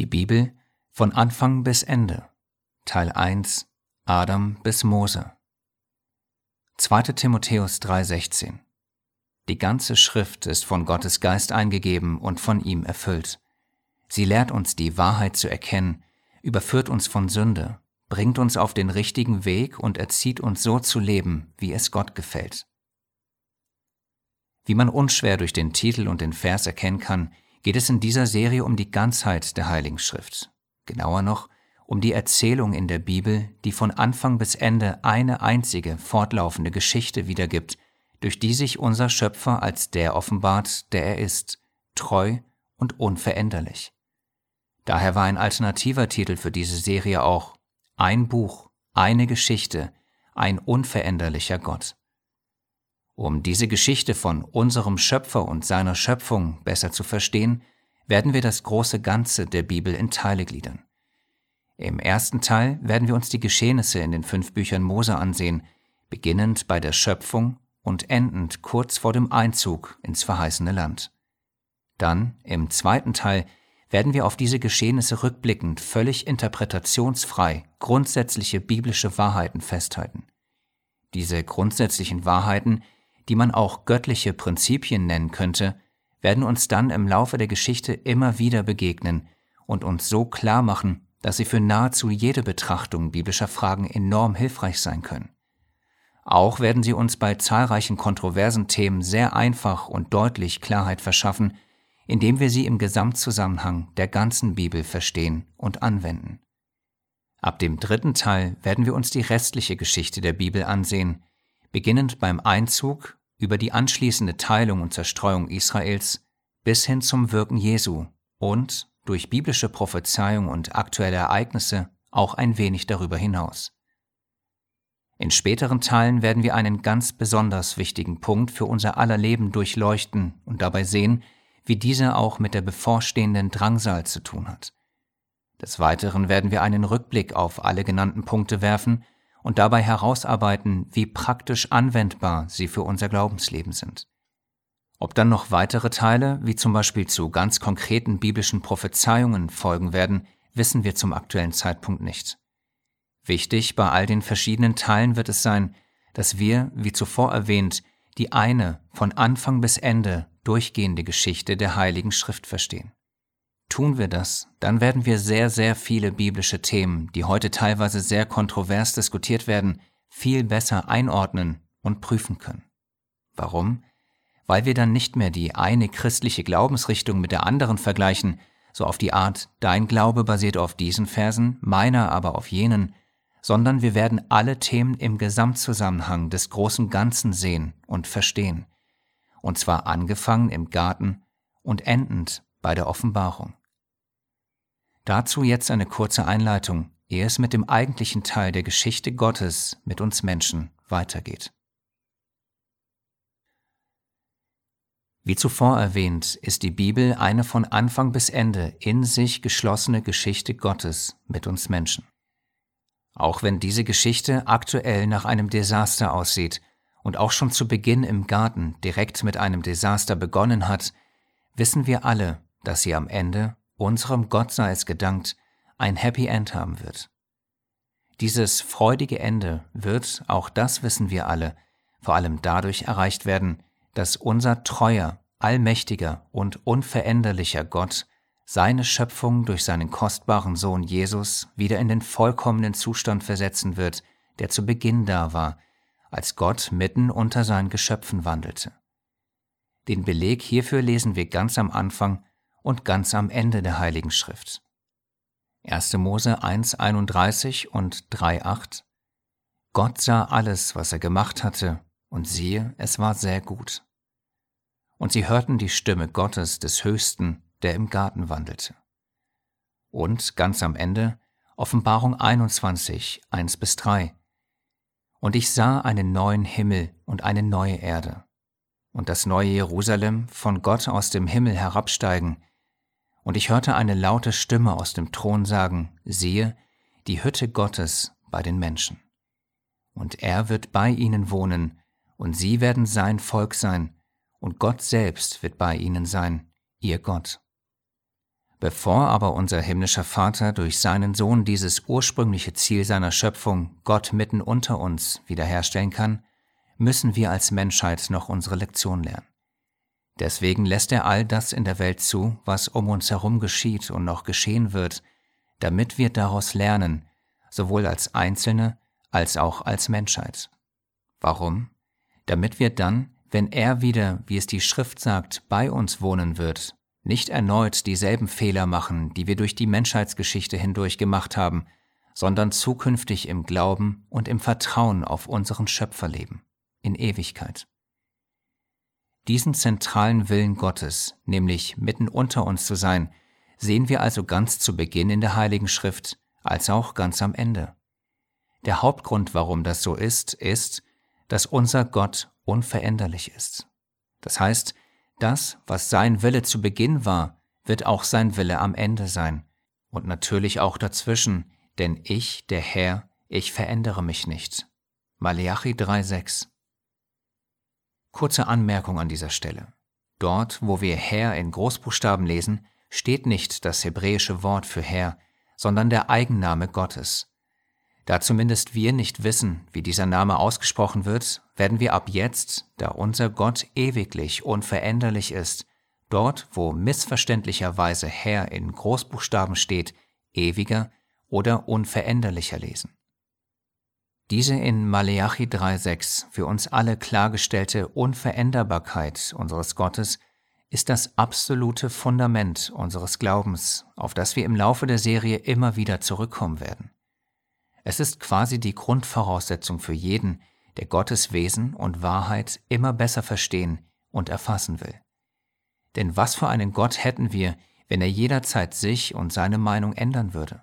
Die Bibel von Anfang bis Ende. Teil 1 Adam bis Mose. 2. Timotheus 3:16 Die ganze Schrift ist von Gottes Geist eingegeben und von ihm erfüllt. Sie lehrt uns die Wahrheit zu erkennen, überführt uns von Sünde, bringt uns auf den richtigen Weg und erzieht uns so zu leben, wie es Gott gefällt. Wie man unschwer durch den Titel und den Vers erkennen kann, geht es in dieser Serie um die Ganzheit der Heiligen Schrift. Genauer noch, um die Erzählung in der Bibel, die von Anfang bis Ende eine einzige fortlaufende Geschichte wiedergibt, durch die sich unser Schöpfer als der offenbart, der er ist, treu und unveränderlich. Daher war ein alternativer Titel für diese Serie auch Ein Buch, eine Geschichte, ein unveränderlicher Gott. Um diese Geschichte von unserem Schöpfer und seiner Schöpfung besser zu verstehen, werden wir das große Ganze der Bibel in Teile gliedern. Im ersten Teil werden wir uns die Geschehnisse in den fünf Büchern Mose ansehen, beginnend bei der Schöpfung und endend kurz vor dem Einzug ins verheißene Land. Dann, im zweiten Teil, werden wir auf diese Geschehnisse rückblickend völlig interpretationsfrei grundsätzliche biblische Wahrheiten festhalten. Diese grundsätzlichen Wahrheiten die man auch göttliche Prinzipien nennen könnte, werden uns dann im Laufe der Geschichte immer wieder begegnen und uns so klar machen, dass sie für nahezu jede Betrachtung biblischer Fragen enorm hilfreich sein können. Auch werden sie uns bei zahlreichen kontroversen Themen sehr einfach und deutlich Klarheit verschaffen, indem wir sie im Gesamtzusammenhang der ganzen Bibel verstehen und anwenden. Ab dem dritten Teil werden wir uns die restliche Geschichte der Bibel ansehen, beginnend beim Einzug über die anschließende Teilung und Zerstreuung Israels bis hin zum Wirken Jesu und durch biblische Prophezeiung und aktuelle Ereignisse auch ein wenig darüber hinaus. In späteren Teilen werden wir einen ganz besonders wichtigen Punkt für unser aller Leben durchleuchten und dabei sehen, wie dieser auch mit der bevorstehenden Drangsal zu tun hat. Des Weiteren werden wir einen Rückblick auf alle genannten Punkte werfen und dabei herausarbeiten, wie praktisch anwendbar sie für unser Glaubensleben sind. Ob dann noch weitere Teile, wie zum Beispiel zu ganz konkreten biblischen Prophezeiungen folgen werden, wissen wir zum aktuellen Zeitpunkt nicht. Wichtig bei all den verschiedenen Teilen wird es sein, dass wir, wie zuvor erwähnt, die eine von Anfang bis Ende durchgehende Geschichte der Heiligen Schrift verstehen. Tun wir das, dann werden wir sehr, sehr viele biblische Themen, die heute teilweise sehr kontrovers diskutiert werden, viel besser einordnen und prüfen können. Warum? Weil wir dann nicht mehr die eine christliche Glaubensrichtung mit der anderen vergleichen, so auf die Art, dein Glaube basiert auf diesen Versen, meiner aber auf jenen, sondern wir werden alle Themen im Gesamtzusammenhang des großen Ganzen sehen und verstehen, und zwar angefangen im Garten und endend bei der Offenbarung. Dazu jetzt eine kurze Einleitung, ehe es mit dem eigentlichen Teil der Geschichte Gottes mit uns Menschen weitergeht. Wie zuvor erwähnt, ist die Bibel eine von Anfang bis Ende in sich geschlossene Geschichte Gottes mit uns Menschen. Auch wenn diese Geschichte aktuell nach einem Desaster aussieht und auch schon zu Beginn im Garten direkt mit einem Desaster begonnen hat, wissen wir alle, dass sie am Ende unserem Gott sei es gedankt, ein Happy End haben wird. Dieses freudige Ende wird, auch das wissen wir alle, vor allem dadurch erreicht werden, dass unser treuer, allmächtiger und unveränderlicher Gott seine Schöpfung durch seinen kostbaren Sohn Jesus wieder in den vollkommenen Zustand versetzen wird, der zu Beginn da war, als Gott mitten unter seinen Geschöpfen wandelte. Den Beleg hierfür lesen wir ganz am Anfang und ganz am Ende der Heiligen Schrift. 1. Mose 1.31 und 3.8 Gott sah alles, was er gemacht hatte, und siehe, es war sehr gut. Und sie hörten die Stimme Gottes des Höchsten, der im Garten wandelte. Und ganz am Ende Offenbarung 21, 1 bis 3. Und ich sah einen neuen Himmel und eine neue Erde, und das neue Jerusalem von Gott aus dem Himmel herabsteigen, und ich hörte eine laute Stimme aus dem Thron sagen, siehe, die Hütte Gottes bei den Menschen. Und er wird bei ihnen wohnen, und sie werden sein Volk sein, und Gott selbst wird bei ihnen sein, ihr Gott. Bevor aber unser himmlischer Vater durch seinen Sohn dieses ursprüngliche Ziel seiner Schöpfung, Gott mitten unter uns, wiederherstellen kann, müssen wir als Menschheit noch unsere Lektion lernen. Deswegen lässt er all das in der Welt zu, was um uns herum geschieht und noch geschehen wird, damit wir daraus lernen, sowohl als Einzelne als auch als Menschheit. Warum? Damit wir dann, wenn er wieder, wie es die Schrift sagt, bei uns wohnen wird, nicht erneut dieselben Fehler machen, die wir durch die Menschheitsgeschichte hindurch gemacht haben, sondern zukünftig im Glauben und im Vertrauen auf unseren Schöpfer leben, in Ewigkeit. Diesen zentralen Willen Gottes, nämlich mitten unter uns zu sein, sehen wir also ganz zu Beginn in der Heiligen Schrift, als auch ganz am Ende. Der Hauptgrund, warum das so ist, ist, dass unser Gott unveränderlich ist. Das heißt, das, was sein Wille zu Beginn war, wird auch sein Wille am Ende sein und natürlich auch dazwischen, denn ich, der Herr, ich verändere mich nicht. Malachi 3,6 Kurze Anmerkung an dieser Stelle. Dort, wo wir Herr in Großbuchstaben lesen, steht nicht das hebräische Wort für Herr, sondern der Eigenname Gottes. Da zumindest wir nicht wissen, wie dieser Name ausgesprochen wird, werden wir ab jetzt, da unser Gott ewiglich unveränderlich ist, dort, wo missverständlicherweise Herr in Großbuchstaben steht, ewiger oder unveränderlicher lesen. Diese in Maleachi 3,6 für uns alle klargestellte Unveränderbarkeit unseres Gottes ist das absolute Fundament unseres Glaubens, auf das wir im Laufe der Serie immer wieder zurückkommen werden. Es ist quasi die Grundvoraussetzung für jeden, der Gottes Wesen und Wahrheit immer besser verstehen und erfassen will. Denn was für einen Gott hätten wir, wenn er jederzeit sich und seine Meinung ändern würde?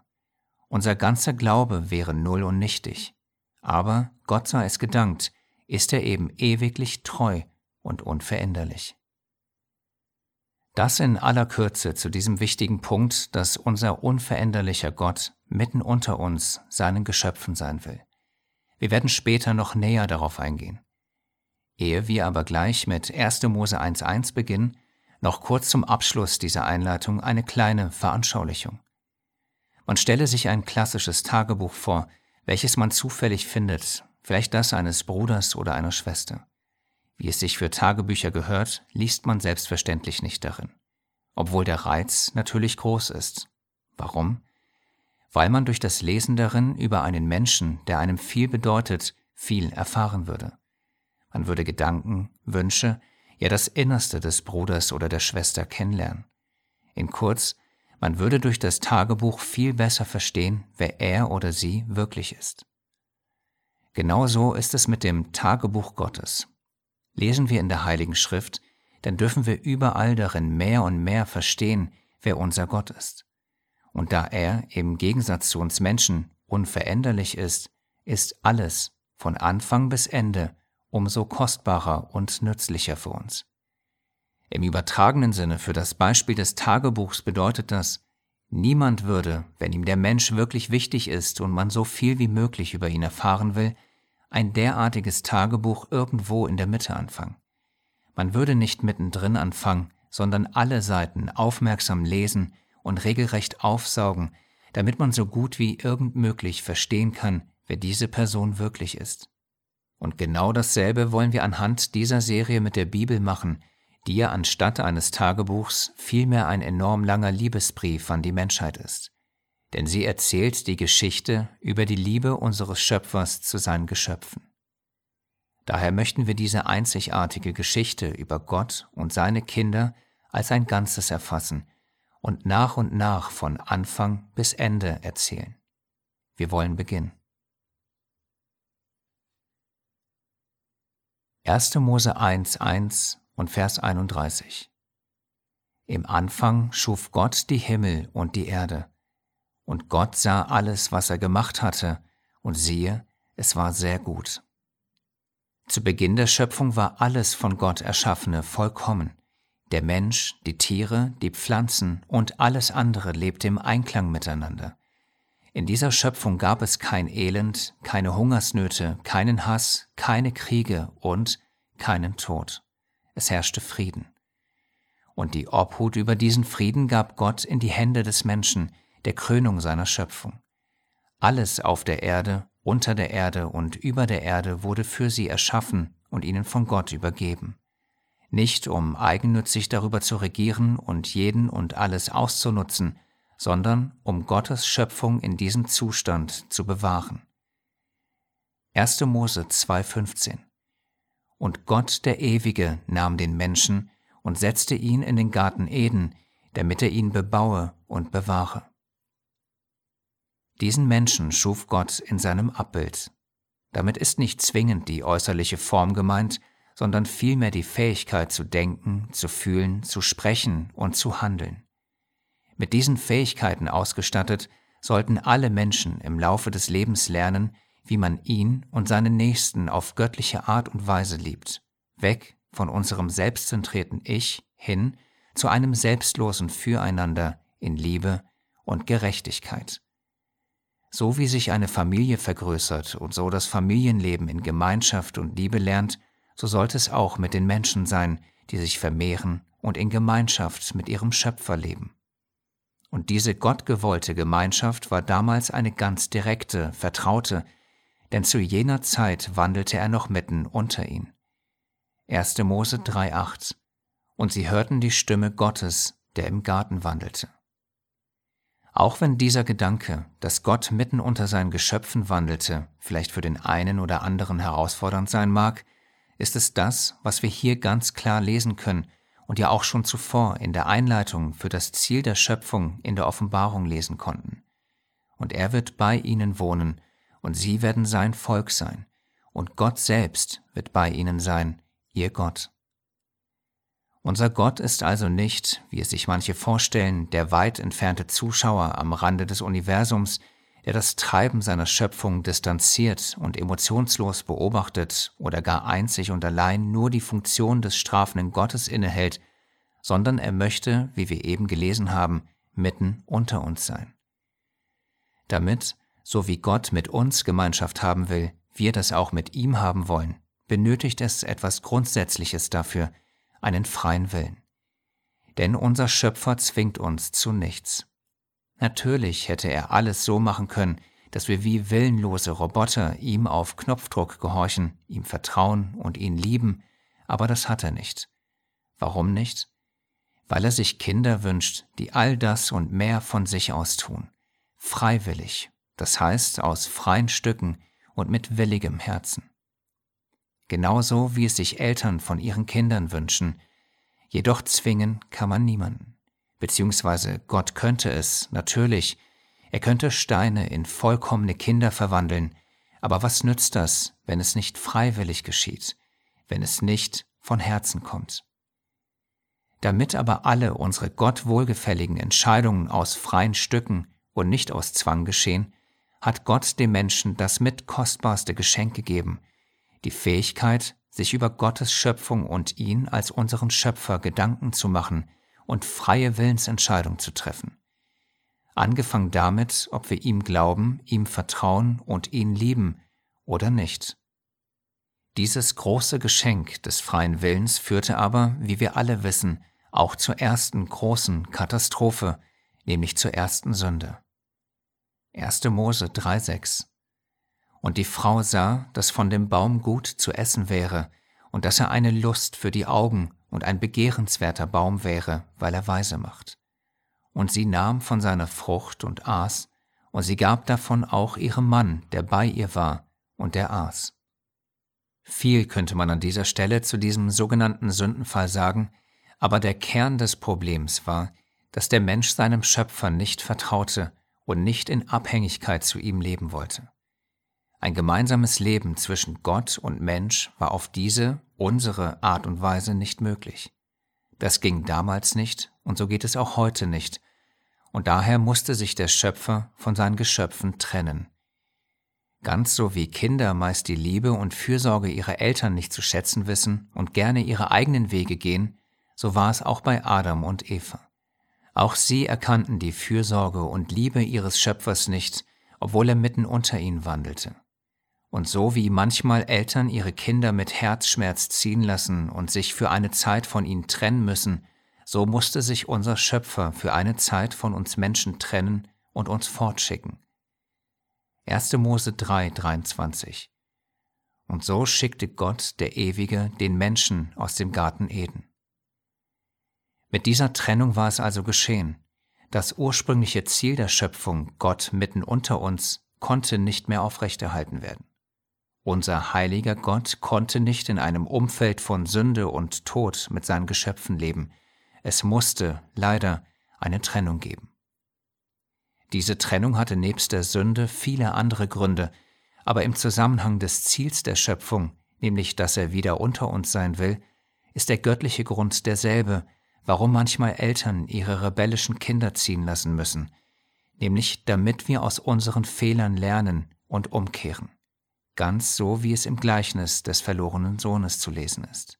Unser ganzer Glaube wäre null und nichtig. Aber, Gott sei es gedankt, ist er eben ewiglich treu und unveränderlich. Das in aller Kürze zu diesem wichtigen Punkt, dass unser unveränderlicher Gott mitten unter uns seinen Geschöpfen sein will. Wir werden später noch näher darauf eingehen. Ehe wir aber gleich mit 1. Mose 1.1 beginnen, noch kurz zum Abschluss dieser Einleitung eine kleine Veranschaulichung. Man stelle sich ein klassisches Tagebuch vor, welches man zufällig findet, vielleicht das eines Bruders oder einer Schwester. Wie es sich für Tagebücher gehört, liest man selbstverständlich nicht darin, obwohl der Reiz natürlich groß ist. Warum? Weil man durch das Lesen darin über einen Menschen, der einem viel bedeutet, viel erfahren würde. Man würde Gedanken, Wünsche, ja das Innerste des Bruders oder der Schwester kennenlernen. In kurz, man würde durch das Tagebuch viel besser verstehen, wer er oder sie wirklich ist. Genauso ist es mit dem Tagebuch Gottes. Lesen wir in der Heiligen Schrift, dann dürfen wir überall darin mehr und mehr verstehen, wer unser Gott ist. Und da er im Gegensatz zu uns Menschen unveränderlich ist, ist alles von Anfang bis Ende umso kostbarer und nützlicher für uns. Im übertragenen Sinne für das Beispiel des Tagebuchs bedeutet das, niemand würde, wenn ihm der Mensch wirklich wichtig ist und man so viel wie möglich über ihn erfahren will, ein derartiges Tagebuch irgendwo in der Mitte anfangen. Man würde nicht mittendrin anfangen, sondern alle Seiten aufmerksam lesen und regelrecht aufsaugen, damit man so gut wie irgend möglich verstehen kann, wer diese Person wirklich ist. Und genau dasselbe wollen wir anhand dieser Serie mit der Bibel machen, ja anstatt eines Tagebuchs vielmehr ein enorm langer Liebesbrief an die Menschheit ist denn sie erzählt die Geschichte über die Liebe unseres Schöpfers zu seinen Geschöpfen. Daher möchten wir diese einzigartige Geschichte über Gott und seine Kinder als ein Ganzes erfassen und nach und nach von Anfang bis Ende erzählen. Wir wollen beginnen. 1. Mose 1, 1 und Vers 31 Im Anfang schuf Gott die Himmel und die Erde, und Gott sah alles, was er gemacht hatte, und siehe, es war sehr gut. Zu Beginn der Schöpfung war alles von Gott erschaffene vollkommen. Der Mensch, die Tiere, die Pflanzen und alles andere lebte im Einklang miteinander. In dieser Schöpfung gab es kein Elend, keine Hungersnöte, keinen Hass, keine Kriege und keinen Tod. Es herrschte Frieden. und die Obhut über diesen Frieden gab Gott in die Hände des Menschen, der Krönung seiner Schöpfung. Alles auf der Erde, unter der Erde und über der Erde wurde für sie erschaffen und ihnen von Gott übergeben. Nicht um eigennützig darüber zu regieren und jeden und alles auszunutzen, sondern um Gottes Schöpfung in diesem Zustand zu bewahren. 1. Mose 2,15 Und Gott der Ewige nahm den Menschen und setzte ihn in den Garten Eden, damit er ihn bebaue und bewahre. Diesen Menschen schuf Gott in seinem Abbild. Damit ist nicht zwingend die äußerliche Form gemeint, sondern vielmehr die Fähigkeit zu denken, zu fühlen, zu sprechen und zu handeln. Mit diesen Fähigkeiten ausgestattet, sollten alle Menschen im Laufe des Lebens lernen, wie man ihn und seinen Nächsten auf göttliche Art und Weise liebt, weg von unserem selbstzentrierten Ich hin zu einem selbstlosen Füreinander in Liebe und Gerechtigkeit. So wie sich eine Familie vergrößert und so das Familienleben in Gemeinschaft und Liebe lernt, so sollte es auch mit den Menschen sein, die sich vermehren und in Gemeinschaft mit ihrem Schöpfer leben. Und diese gottgewollte Gemeinschaft war damals eine ganz direkte, vertraute, denn zu jener Zeit wandelte er noch mitten unter ihnen. 1. Mose 3,8 Und sie hörten die Stimme Gottes, der im Garten wandelte. Auch wenn dieser Gedanke, dass Gott mitten unter seinen Geschöpfen wandelte, vielleicht für den einen oder anderen herausfordernd sein mag, ist es das, was wir hier ganz klar lesen können und ja auch schon zuvor in der Einleitung für das Ziel der Schöpfung in der Offenbarung lesen konnten. Und er wird bei ihnen wohnen, und sie werden sein Volk sein, und Gott selbst wird bei ihnen sein, ihr Gott. Unser Gott ist also nicht, wie es sich manche vorstellen, der weit entfernte Zuschauer am Rande des Universums, der das Treiben seiner Schöpfung distanziert und emotionslos beobachtet oder gar einzig und allein nur die Funktion des strafenden Gottes innehält, sondern er möchte, wie wir eben gelesen haben, mitten unter uns sein. Damit, so wie Gott mit uns Gemeinschaft haben will, wir das auch mit ihm haben wollen, benötigt es etwas Grundsätzliches dafür, einen freien Willen. Denn unser Schöpfer zwingt uns zu nichts. Natürlich hätte er alles so machen können, dass wir wie willenlose Roboter ihm auf Knopfdruck gehorchen, ihm vertrauen und ihn lieben, aber das hat er nicht. Warum nicht? Weil er sich Kinder wünscht, die all das und mehr von sich aus tun. Freiwillig, das heißt aus freien Stücken und mit willigem Herzen. Genauso wie es sich Eltern von ihren Kindern wünschen, jedoch zwingen kann man niemanden beziehungsweise Gott könnte es, natürlich, er könnte Steine in vollkommene Kinder verwandeln, aber was nützt das, wenn es nicht freiwillig geschieht, wenn es nicht von Herzen kommt? Damit aber alle unsere Gott wohlgefälligen Entscheidungen aus freien Stücken und nicht aus Zwang geschehen, hat Gott dem Menschen das mit kostbarste Geschenk gegeben, die Fähigkeit, sich über Gottes Schöpfung und ihn als unseren Schöpfer Gedanken zu machen und freie Willensentscheidung zu treffen. Angefangen damit, ob wir ihm glauben, ihm vertrauen und ihn lieben oder nicht. Dieses große Geschenk des freien Willens führte aber, wie wir alle wissen, auch zur ersten großen Katastrophe, nämlich zur ersten Sünde. 1. Mose 3,6 Und die Frau sah, dass von dem Baum gut zu essen wäre und dass er eine Lust für die Augen und ein begehrenswerter Baum wäre, weil er weise macht. Und sie nahm von seiner Frucht und aß, und sie gab davon auch ihrem Mann, der bei ihr war, und der aß. Viel könnte man an dieser Stelle zu diesem sogenannten Sündenfall sagen, aber der Kern des Problems war, dass der Mensch seinem Schöpfer nicht vertraute und nicht in Abhängigkeit zu ihm leben wollte. Ein gemeinsames Leben zwischen Gott und Mensch war auf diese, unsere Art und Weise nicht möglich. Das ging damals nicht und so geht es auch heute nicht, und daher musste sich der Schöpfer von seinen Geschöpfen trennen. Ganz so wie Kinder meist die Liebe und Fürsorge ihrer Eltern nicht zu schätzen wissen und gerne ihre eigenen Wege gehen, so war es auch bei Adam und Eva. Auch sie erkannten die Fürsorge und Liebe ihres Schöpfers nicht, obwohl er mitten unter ihnen wandelte. Und so wie manchmal Eltern ihre Kinder mit Herzschmerz ziehen lassen und sich für eine Zeit von ihnen trennen müssen, so musste sich unser Schöpfer für eine Zeit von uns Menschen trennen und uns fortschicken. 1. Mose 3, 23 Und so schickte Gott, der Ewige, den Menschen aus dem Garten Eden. Mit dieser Trennung war es also geschehen. Das ursprüngliche Ziel der Schöpfung, Gott mitten unter uns, konnte nicht mehr aufrechterhalten werden. Unser heiliger Gott konnte nicht in einem Umfeld von Sünde und Tod mit seinen Geschöpfen leben, es musste leider eine Trennung geben. Diese Trennung hatte nebst der Sünde viele andere Gründe, aber im Zusammenhang des Ziels der Schöpfung, nämlich dass er wieder unter uns sein will, ist der göttliche Grund derselbe, warum manchmal Eltern ihre rebellischen Kinder ziehen lassen müssen, nämlich damit wir aus unseren Fehlern lernen und umkehren, ganz so wie es im Gleichnis des verlorenen Sohnes zu lesen ist.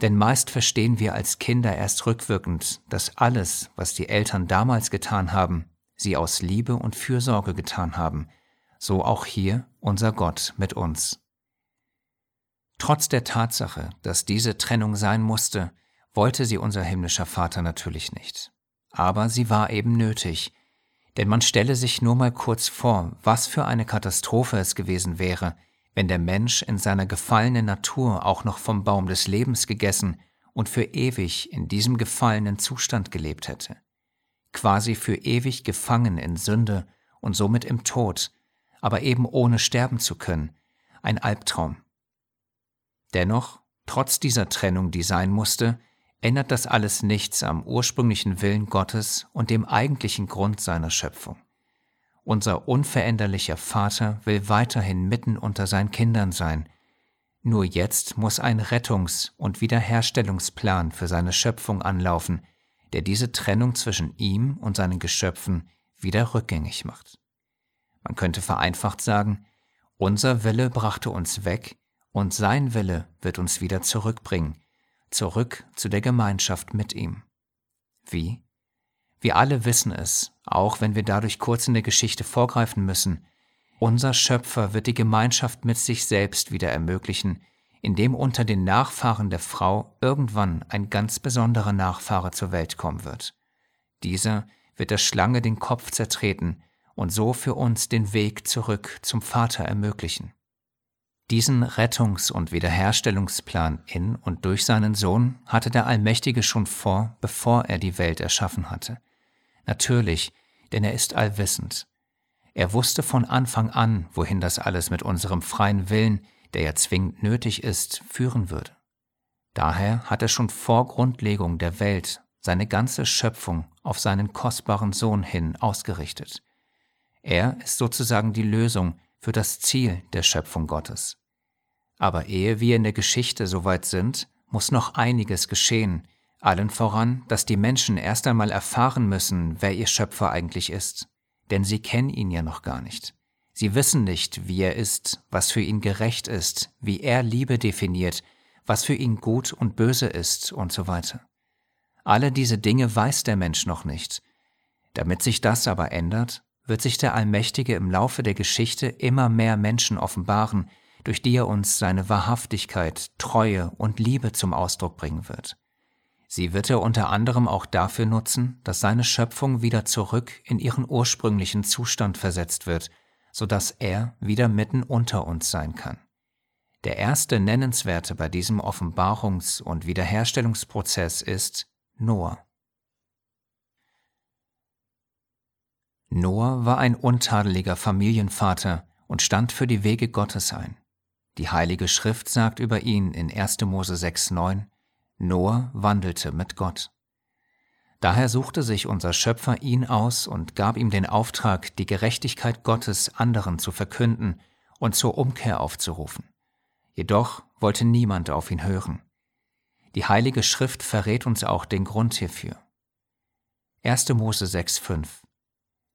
Denn meist verstehen wir als Kinder erst rückwirkend, dass alles, was die Eltern damals getan haben, sie aus Liebe und Fürsorge getan haben, so auch hier unser Gott mit uns. Trotz der Tatsache, dass diese Trennung sein musste, wollte sie unser himmlischer Vater natürlich nicht. Aber sie war eben nötig, denn man stelle sich nur mal kurz vor, was für eine Katastrophe es gewesen wäre, wenn der Mensch in seiner gefallenen Natur auch noch vom Baum des Lebens gegessen und für ewig in diesem gefallenen Zustand gelebt hätte, quasi für ewig gefangen in Sünde und somit im Tod, aber eben ohne sterben zu können, ein Albtraum. Dennoch, trotz dieser Trennung, die sein musste, ändert das alles nichts am ursprünglichen Willen Gottes und dem eigentlichen Grund seiner Schöpfung. Unser unveränderlicher Vater will weiterhin mitten unter seinen Kindern sein. Nur jetzt muss ein Rettungs- und Wiederherstellungsplan für seine Schöpfung anlaufen, der diese Trennung zwischen ihm und seinen Geschöpfen wieder rückgängig macht. Man könnte vereinfacht sagen, unser Wille brachte uns weg und sein Wille wird uns wieder zurückbringen, zurück zu der Gemeinschaft mit ihm. Wie? Wir alle wissen es, auch wenn wir dadurch kurz in der Geschichte vorgreifen müssen. Unser Schöpfer wird die Gemeinschaft mit sich selbst wieder ermöglichen, indem unter den Nachfahren der Frau irgendwann ein ganz besonderer Nachfahre zur Welt kommen wird. Dieser wird der Schlange den Kopf zertreten und so für uns den Weg zurück zum Vater ermöglichen. Diesen Rettungs- und Wiederherstellungsplan in und durch seinen Sohn hatte der Allmächtige schon vor, bevor er die Welt erschaffen hatte. Natürlich, denn er ist allwissend. Er wusste von Anfang an, wohin das alles mit unserem freien Willen, der ja zwingend nötig ist, führen würde. Daher hat er schon vor Grundlegung der Welt seine ganze Schöpfung auf seinen kostbaren Sohn hin ausgerichtet. Er ist sozusagen die Lösung für das Ziel der Schöpfung Gottes. Aber ehe wir in der Geschichte soweit sind, muss noch einiges geschehen, allen voran, dass die Menschen erst einmal erfahren müssen, wer ihr Schöpfer eigentlich ist. Denn sie kennen ihn ja noch gar nicht. Sie wissen nicht, wie er ist, was für ihn gerecht ist, wie er Liebe definiert, was für ihn gut und böse ist und so weiter. Alle diese Dinge weiß der Mensch noch nicht. Damit sich das aber ändert, wird sich der Allmächtige im Laufe der Geschichte immer mehr Menschen offenbaren, durch die er uns seine Wahrhaftigkeit, Treue und Liebe zum Ausdruck bringen wird. Sie wird er unter anderem auch dafür nutzen, dass seine Schöpfung wieder zurück in ihren ursprünglichen Zustand versetzt wird, so dass er wieder mitten unter uns sein kann. Der erste Nennenswerte bei diesem Offenbarungs- und Wiederherstellungsprozess ist Noah. Noah war ein untadeliger Familienvater und stand für die Wege Gottes ein. Die Heilige Schrift sagt über ihn in 1. Mose 6,9 Noah wandelte mit Gott. Daher suchte sich unser Schöpfer ihn aus und gab ihm den Auftrag, die Gerechtigkeit Gottes anderen zu verkünden und zur Umkehr aufzurufen. Jedoch wollte niemand auf ihn hören. Die Heilige Schrift verrät uns auch den Grund hierfür. 1. Mose 6,5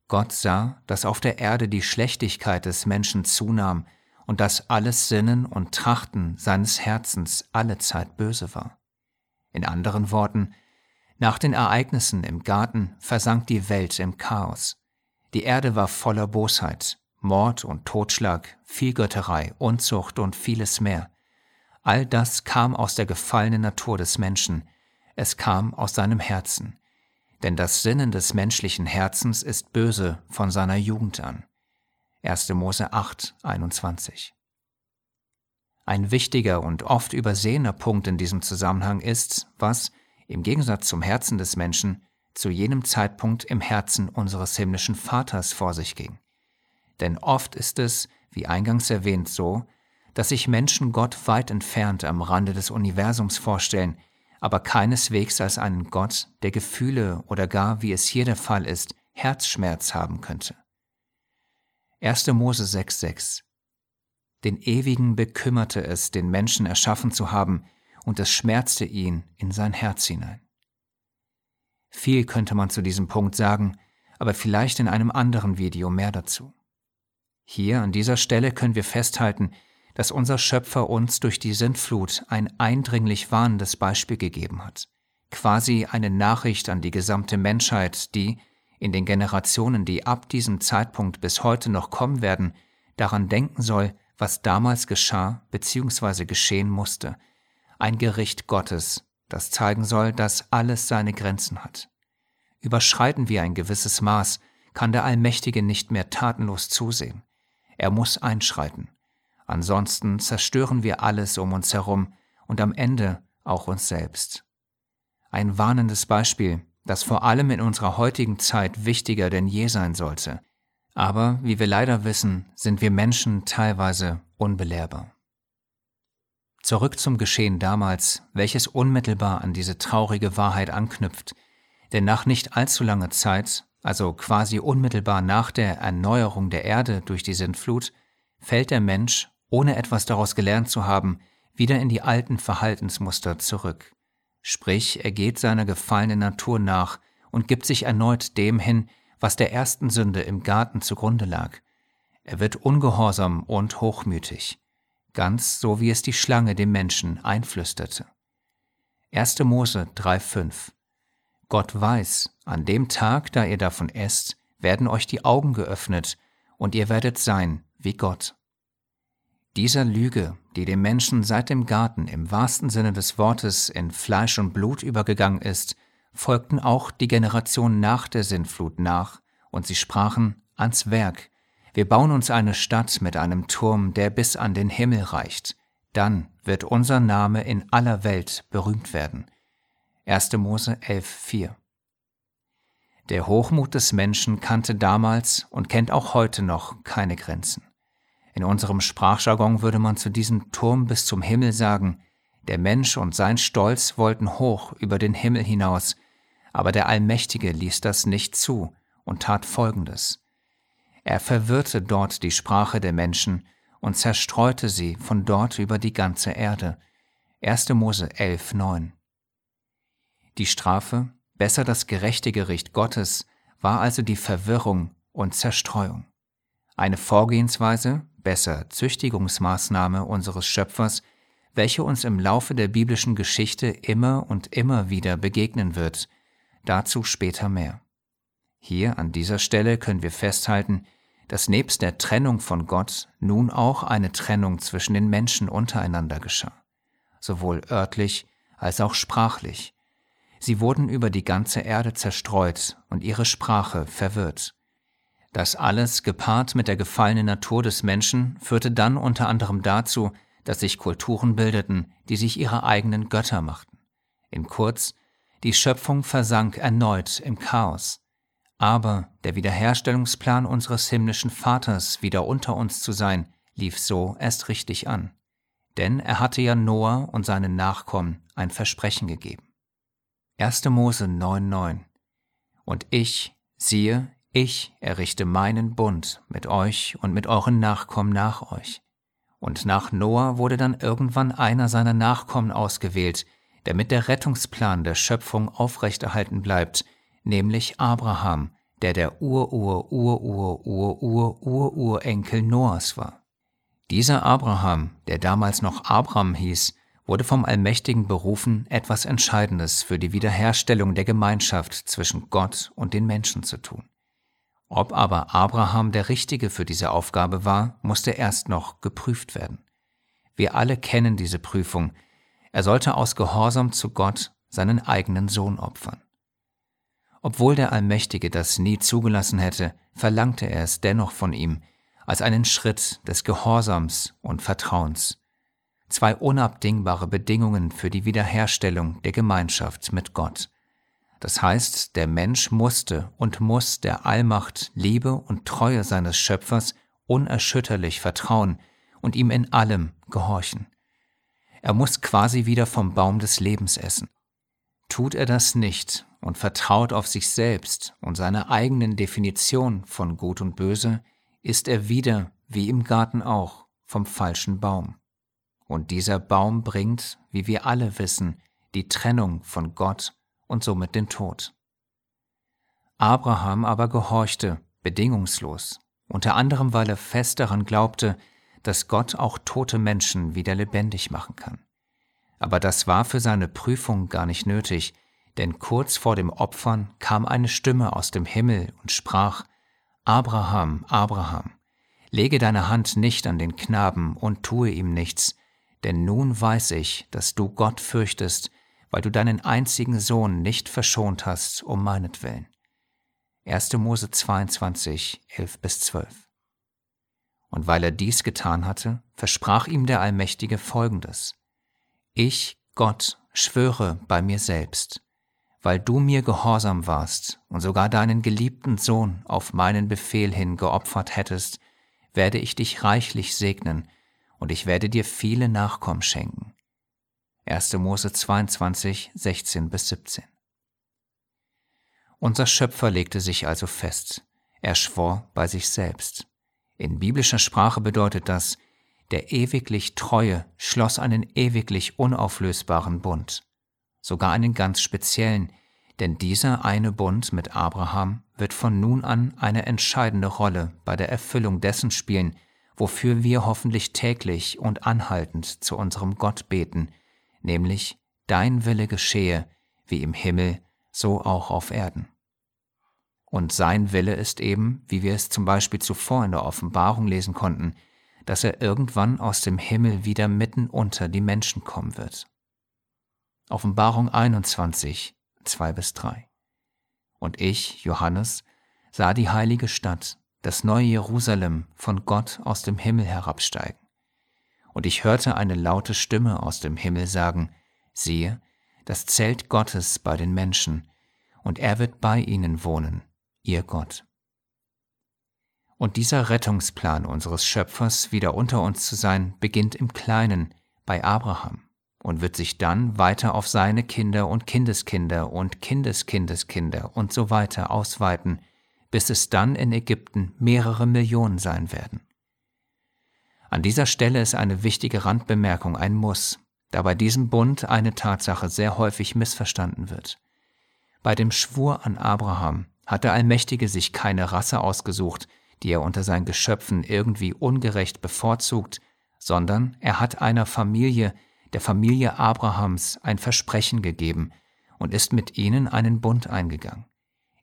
Gott sah, dass auf der Erde die Schlechtigkeit des Menschen zunahm und dass alles Sinnen und Trachten seines Herzens allezeit böse war. In anderen Worten, nach den Ereignissen im Garten versank die Welt im Chaos. Die Erde war voller Bosheit, Mord und Totschlag, Vielgötterei, Unzucht und vieles mehr. All das kam aus der gefallenen Natur des Menschen. es kam aus seinem Herzen. Denn das Sinnen des menschlichen Herzens ist böse von seiner Jugend an. 1. Mose 8, 21. Ein wichtiger und oft übersehener Punkt in diesem Zusammenhang ist, was, im Gegensatz zum Herzen des Menschen, zu jenem Zeitpunkt im Herzen unseres himmlischen Vaters vor sich ging. Denn oft ist es, wie eingangs erwähnt, so, dass sich Menschen Gott weit entfernt am Rande des Universums vorstellen, aber keineswegs als einen Gott, der Gefühle oder gar, wie es hier der Fall ist, Herzschmerz haben könnte. 1. Mose 6,6 Den Ewigen bekümmerte es, den Menschen erschaffen zu haben, und es schmerzte ihn in sein Herz hinein. Viel könnte man zu diesem Punkt sagen, aber vielleicht in einem anderen Video mehr dazu. Hier an dieser Stelle können wir festhalten, dass unser Schöpfer uns durch die Sintflut ein eindringlich warnendes Beispiel gegeben hat, quasi eine Nachricht an die gesamte Menschheit, die, in den Generationen, die ab diesem Zeitpunkt bis heute noch kommen werden, daran denken soll, was damals geschah bzw. geschehen musste, ein Gericht Gottes, das zeigen soll, dass alles seine Grenzen hat. Überschreiten wir ein gewisses Maß, kann der Allmächtige nicht mehr tatenlos zusehen. Er muss einschreiten. Ansonsten zerstören wir alles um uns herum und am Ende auch uns selbst. Ein warnendes Beispiel, das vor allem in unserer heutigen Zeit wichtiger denn je sein sollte. Aber, wie wir leider wissen, sind wir Menschen teilweise unbelehrbar. Zurück zum Geschehen damals, welches unmittelbar an diese traurige Wahrheit anknüpft, denn nach nicht allzu langer Zeit, also quasi unmittelbar nach der Erneuerung der Erde durch die Sintflut, fällt der Mensch, ohne etwas daraus gelernt zu haben, wieder in die alten Verhaltensmuster zurück. Sprich, er geht seiner gefallenen Natur nach und gibt sich erneut dem hin, was der ersten Sünde im Garten zugrunde lag. Er wird ungehorsam und hochmütig, ganz so wie es die Schlange dem Menschen einflüsterte. 1. Mose 3,5 Gott weiß, an dem Tag, da ihr davon esst, werden euch die Augen geöffnet, und ihr werdet sein wie Gott. Dieser Lüge, die dem Menschen seit dem Garten im wahrsten Sinne des Wortes in Fleisch und Blut übergegangen ist, folgten auch die Generationen nach der Sintflut nach, und sie sprachen ans Werk, wir bauen uns eine Stadt mit einem Turm, der bis an den Himmel reicht, dann wird unser Name in aller Welt berühmt werden. 1. Mose 11,4 Der Hochmut des Menschen kannte damals und kennt auch heute noch keine Grenzen. In unserem Sprachjargon würde man zu diesem Turm bis zum Himmel sagen, der Mensch und sein Stolz wollten hoch über den Himmel hinaus, aber der Allmächtige ließ das nicht zu und tat Folgendes. Er verwirrte dort die Sprache der Menschen und zerstreute sie von dort über die ganze Erde. 1. Mose 11, 9. Die Strafe, besser das gerechte Gericht Gottes, war also die Verwirrung und Zerstreuung. Eine Vorgehensweise, besser Züchtigungsmaßnahme unseres Schöpfers, welche uns im Laufe der biblischen Geschichte immer und immer wieder begegnen wird. Dazu später mehr. Hier an dieser Stelle können wir festhalten, dass nebst der Trennung von Gott nun auch eine Trennung zwischen den Menschen untereinander geschah, sowohl örtlich als auch sprachlich. Sie wurden über die ganze Erde zerstreut und ihre Sprache verwirrt. Das alles, gepaart mit der gefallenen Natur des Menschen, führte dann unter anderem dazu, dass sich Kulturen bildeten, die sich ihre eigenen Götter machten. In kurz, die Schöpfung versank erneut im Chaos. Aber der Wiederherstellungsplan unseres himmlischen Vaters, wieder unter uns zu sein, lief so erst richtig an. Denn er hatte ja Noah und seinen Nachkommen ein Versprechen gegeben. 1. Mose 9,9 Und ich, siehe, ich errichte meinen Bund mit euch und mit euren Nachkommen nach euch. Und nach Noah wurde dann irgendwann einer seiner Nachkommen ausgewählt, damit der Rettungsplan der Schöpfung aufrechterhalten bleibt, nämlich Abraham, der der Ur-Ur-Ur-Ur-Ur-Ur-Urenkel Noahs war. Dieser Abraham, der damals noch Abraham hieß, wurde vom Allmächtigen berufen, etwas Entscheidendes für die Wiederherstellung der Gemeinschaft zwischen Gott und den Menschen zu tun. Ob aber Abraham der Richtige für diese Aufgabe war, musste erst noch geprüft werden. Wir alle kennen diese Prüfung. Er sollte aus Gehorsam zu Gott seinen eigenen Sohn opfern. Obwohl der Allmächtige das nie zugelassen hätte, verlangte er es dennoch von ihm, als einen Schritt des Gehorsams und Vertrauens. Zwei unabdingbare Bedingungen für die Wiederherstellung der Gemeinschaft mit Gott. Das heißt, der Mensch musste und muss der Allmacht, Liebe und Treue seines Schöpfers unerschütterlich vertrauen und ihm in allem gehorchen. Er muss quasi wieder vom Baum des Lebens essen. Tut er das nicht und vertraut auf sich selbst und seine eigenen Definition von Gut und Böse, ist er wieder, wie im Garten auch, vom falschen Baum. Und dieser Baum bringt, wie wir alle wissen, die Trennung von Gott und somit den Tod. Abraham aber gehorchte, bedingungslos, unter anderem weil er fest daran glaubte, dass Gott auch tote Menschen wieder lebendig machen kann. Aber das war für seine Prüfung gar nicht nötig, denn kurz vor dem Opfern kam eine Stimme aus dem Himmel und sprach, Abraham, Abraham, lege deine Hand nicht an den Knaben und tue ihm nichts, denn nun weiß ich, dass du Gott fürchtest, weil du deinen einzigen Sohn nicht verschont hast um meinetwillen. 1. Mose 22, 11 bis 12. Und weil er dies getan hatte, versprach ihm der Allmächtige Folgendes. Ich, Gott, schwöre bei mir selbst, weil du mir gehorsam warst und sogar deinen geliebten Sohn auf meinen Befehl hin geopfert hättest, werde ich dich reichlich segnen und ich werde dir viele Nachkommen schenken. 1. Mose 22, 16 bis 17. Unser Schöpfer legte sich also fest, er schwor bei sich selbst. In biblischer Sprache bedeutet das, der ewiglich Treue schloss einen ewiglich unauflösbaren Bund, sogar einen ganz speziellen, denn dieser eine Bund mit Abraham wird von nun an eine entscheidende Rolle bei der Erfüllung dessen spielen, wofür wir hoffentlich täglich und anhaltend zu unserem Gott beten, nämlich Dein Wille geschehe, wie im Himmel, so auch auf Erden. Und sein Wille ist eben, wie wir es zum Beispiel zuvor in der Offenbarung lesen konnten, dass er irgendwann aus dem Himmel wieder mitten unter die Menschen kommen wird. Offenbarung 21, 2 bis 3. Und ich, Johannes, sah die heilige Stadt, das neue Jerusalem, von Gott aus dem Himmel herabsteigen. Und ich hörte eine laute Stimme aus dem Himmel sagen, siehe, das Zelt Gottes bei den Menschen, und er wird bei ihnen wohnen, ihr Gott. Und dieser Rettungsplan unseres Schöpfers, wieder unter uns zu sein, beginnt im Kleinen bei Abraham und wird sich dann weiter auf seine Kinder und Kindeskinder und Kindeskindeskinder und so weiter ausweiten, bis es dann in Ägypten mehrere Millionen sein werden. An dieser Stelle ist eine wichtige Randbemerkung ein Muss, da bei diesem Bund eine Tatsache sehr häufig missverstanden wird. Bei dem Schwur an Abraham hat der Allmächtige sich keine Rasse ausgesucht, die er unter seinen Geschöpfen irgendwie ungerecht bevorzugt, sondern er hat einer Familie, der Familie Abrahams, ein Versprechen gegeben und ist mit ihnen einen Bund eingegangen,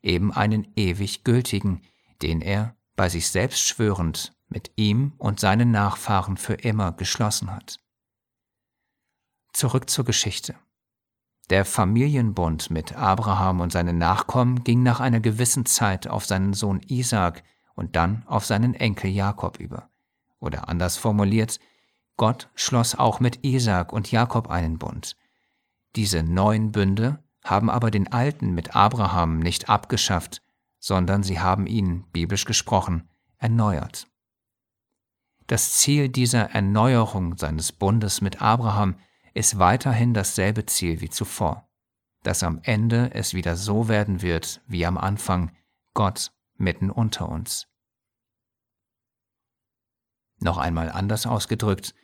eben einen ewig gültigen, den er, bei sich selbst schwörend, mit ihm und seinen Nachfahren für immer geschlossen hat. Zurück zur Geschichte. Der Familienbund mit Abraham und seinen Nachkommen ging nach einer gewissen Zeit auf seinen Sohn Isaak und dann auf seinen Enkel Jakob über. Oder anders formuliert, Gott schloss auch mit Isaak und Jakob einen Bund. Diese neuen Bünde haben aber den alten mit Abraham nicht abgeschafft, sondern sie haben ihn, biblisch gesprochen, erneuert. Das Ziel dieser Erneuerung seines Bundes mit Abraham ist weiterhin dasselbe Ziel wie zuvor, dass am Ende es wieder so werden wird wie am Anfang, Gott mitten unter uns. Noch einmal anders ausgedrückt,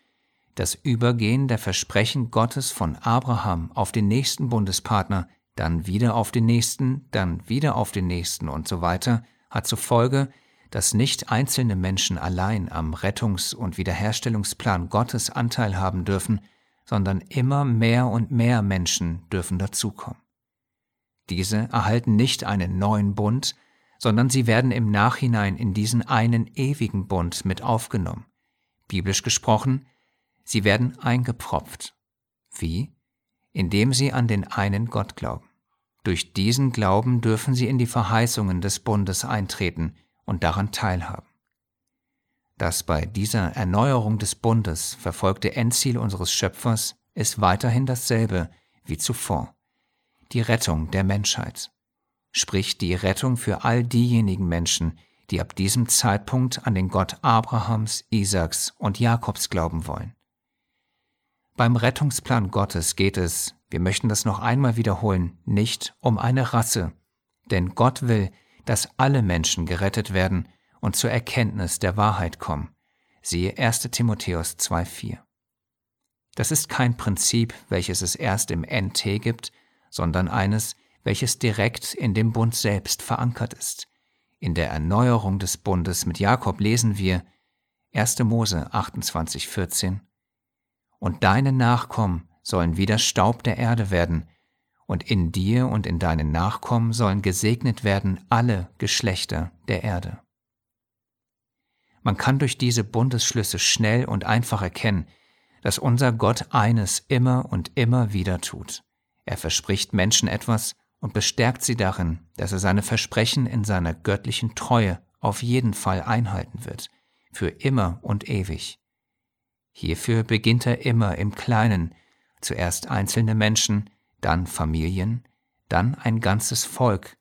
das Übergehen der Versprechen Gottes von Abraham auf den nächsten Bundespartner, dann wieder auf den nächsten, dann wieder auf den nächsten und so weiter, hat zur Folge, dass nicht einzelne Menschen allein am Rettungs- und Wiederherstellungsplan Gottes Anteil haben dürfen, sondern immer mehr und mehr Menschen dürfen dazukommen. Diese erhalten nicht einen neuen Bund, sondern sie werden im Nachhinein in diesen einen ewigen Bund mit aufgenommen. Biblisch gesprochen, sie werden eingepropft. Wie? indem sie an den einen Gott glauben. Durch diesen Glauben dürfen sie in die Verheißungen des Bundes eintreten und daran teilhaben. Das bei dieser Erneuerung des Bundes verfolgte Endziel unseres Schöpfers ist weiterhin dasselbe wie zuvor. Die Rettung der Menschheit, sprich die Rettung für all diejenigen Menschen, die ab diesem Zeitpunkt an den Gott Abrahams, Isaaks und Jakobs glauben wollen. Beim Rettungsplan Gottes geht es, wir möchten das noch einmal wiederholen, nicht um eine Rasse, denn Gott will, dass alle Menschen gerettet werden und zur Erkenntnis der Wahrheit kommen. Siehe 1 Timotheus 2.4. Das ist kein Prinzip, welches es erst im NT gibt, sondern eines, welches direkt in dem Bund selbst verankert ist. In der Erneuerung des Bundes mit Jakob lesen wir 1. Mose 28,14 Und deine Nachkommen sollen wie der Staub der Erde werden, und in dir und in deinen Nachkommen sollen gesegnet werden alle Geschlechter der Erde. Man kann durch diese Bundesschlüsse schnell und einfach erkennen, dass unser Gott eines immer und immer wieder tut. Er verspricht Menschen etwas und bestärkt sie darin, dass er seine Versprechen in seiner göttlichen Treue auf jeden Fall einhalten wird, für immer und ewig. Hierfür beginnt er immer im Kleinen, zuerst einzelne Menschen, dann Familien, dann ein ganzes Volk,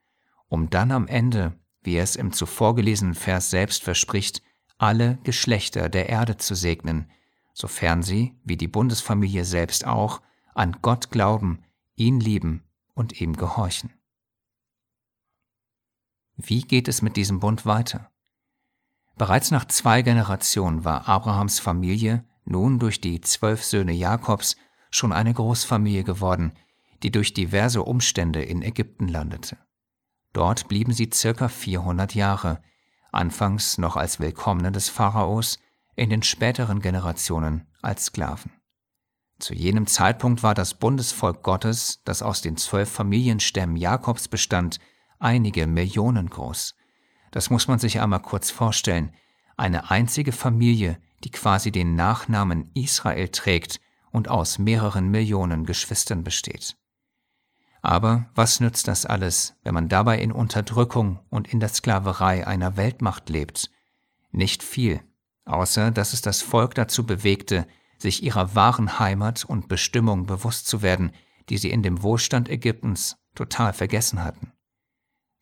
um dann am Ende, wie er es im zuvor gelesenen Vers selbst verspricht, alle Geschlechter der Erde zu segnen, sofern sie, wie die Bundesfamilie selbst auch, an Gott glauben, ihn lieben und ihm gehorchen. Wie geht es mit diesem Bund weiter? Bereits nach zwei Generationen war Abrahams Familie nun durch die zwölf Söhne Jakobs schon eine Großfamilie geworden, die durch diverse Umstände in Ägypten landete. Dort blieben sie circa 400 Jahre, anfangs noch als Willkommene des Pharaos, in den späteren Generationen als Sklaven. Zu jenem Zeitpunkt war das Bundesvolk Gottes, das aus den zwölf Familienstämmen Jakobs bestand, einige Millionen groß. Das muss man sich einmal kurz vorstellen. Eine einzige Familie, die quasi den Nachnamen Israel trägt und aus mehreren Millionen Geschwistern besteht. Aber was nützt das alles, wenn man dabei in Unterdrückung und in der Sklaverei einer Weltmacht lebt? Nicht viel, außer dass es das Volk dazu bewegte, sich ihrer wahren Heimat und Bestimmung bewusst zu werden, die sie in dem Wohlstand Ägyptens total vergessen hatten.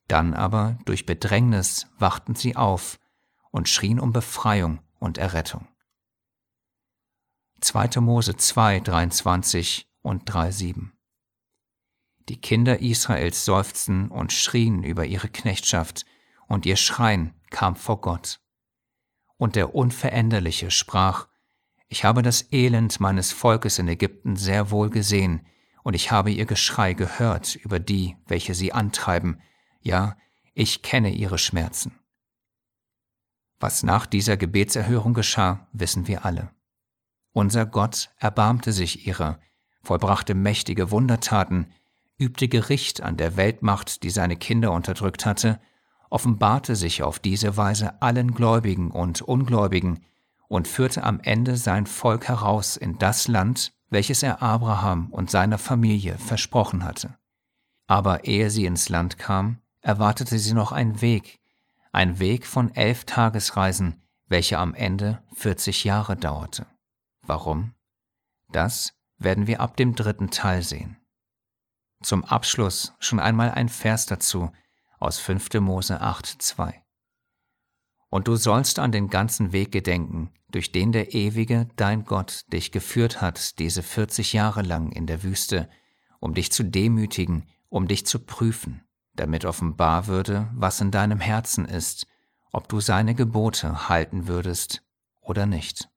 Dann aber durch Bedrängnis wachten sie auf und schrien um Befreiung und Errettung. 2. Mose 2, 23 und 3, 7 Die Kinder Israels seufzten und schrien über ihre Knechtschaft, und ihr Schreien kam vor Gott. Und der Unveränderliche sprach, ich habe das Elend meines Volkes in Ägypten sehr wohl gesehen, und ich habe ihr Geschrei gehört über die, welche sie antreiben, ja, ich kenne ihre Schmerzen. Was nach dieser Gebetserhörung geschah, wissen wir alle. Unser Gott erbarmte sich ihrer, vollbrachte mächtige Wundertaten, übte Gericht an der Weltmacht, die seine Kinder unterdrückt hatte, offenbarte sich auf diese Weise allen Gläubigen und Ungläubigen, und führte am Ende sein Volk heraus in das Land, welches er Abraham und seiner Familie versprochen hatte. Aber ehe sie ins Land kam, erwartete sie noch ein Weg, ein Weg von elf Tagesreisen, welcher am Ende 40 Jahre dauerte. Warum? Das werden wir ab dem dritten Teil sehen. Zum Abschluss schon einmal ein Vers dazu aus 5. Mose 8, 2. Und du sollst an den ganzen Weg gedenken, durch den der Ewige, dein Gott, dich geführt hat, diese 40 Jahre lang in der Wüste, um dich zu demütigen, um dich zu prüfen, damit offenbar würde, was in deinem Herzen ist, ob du seine Gebote halten würdest oder nicht.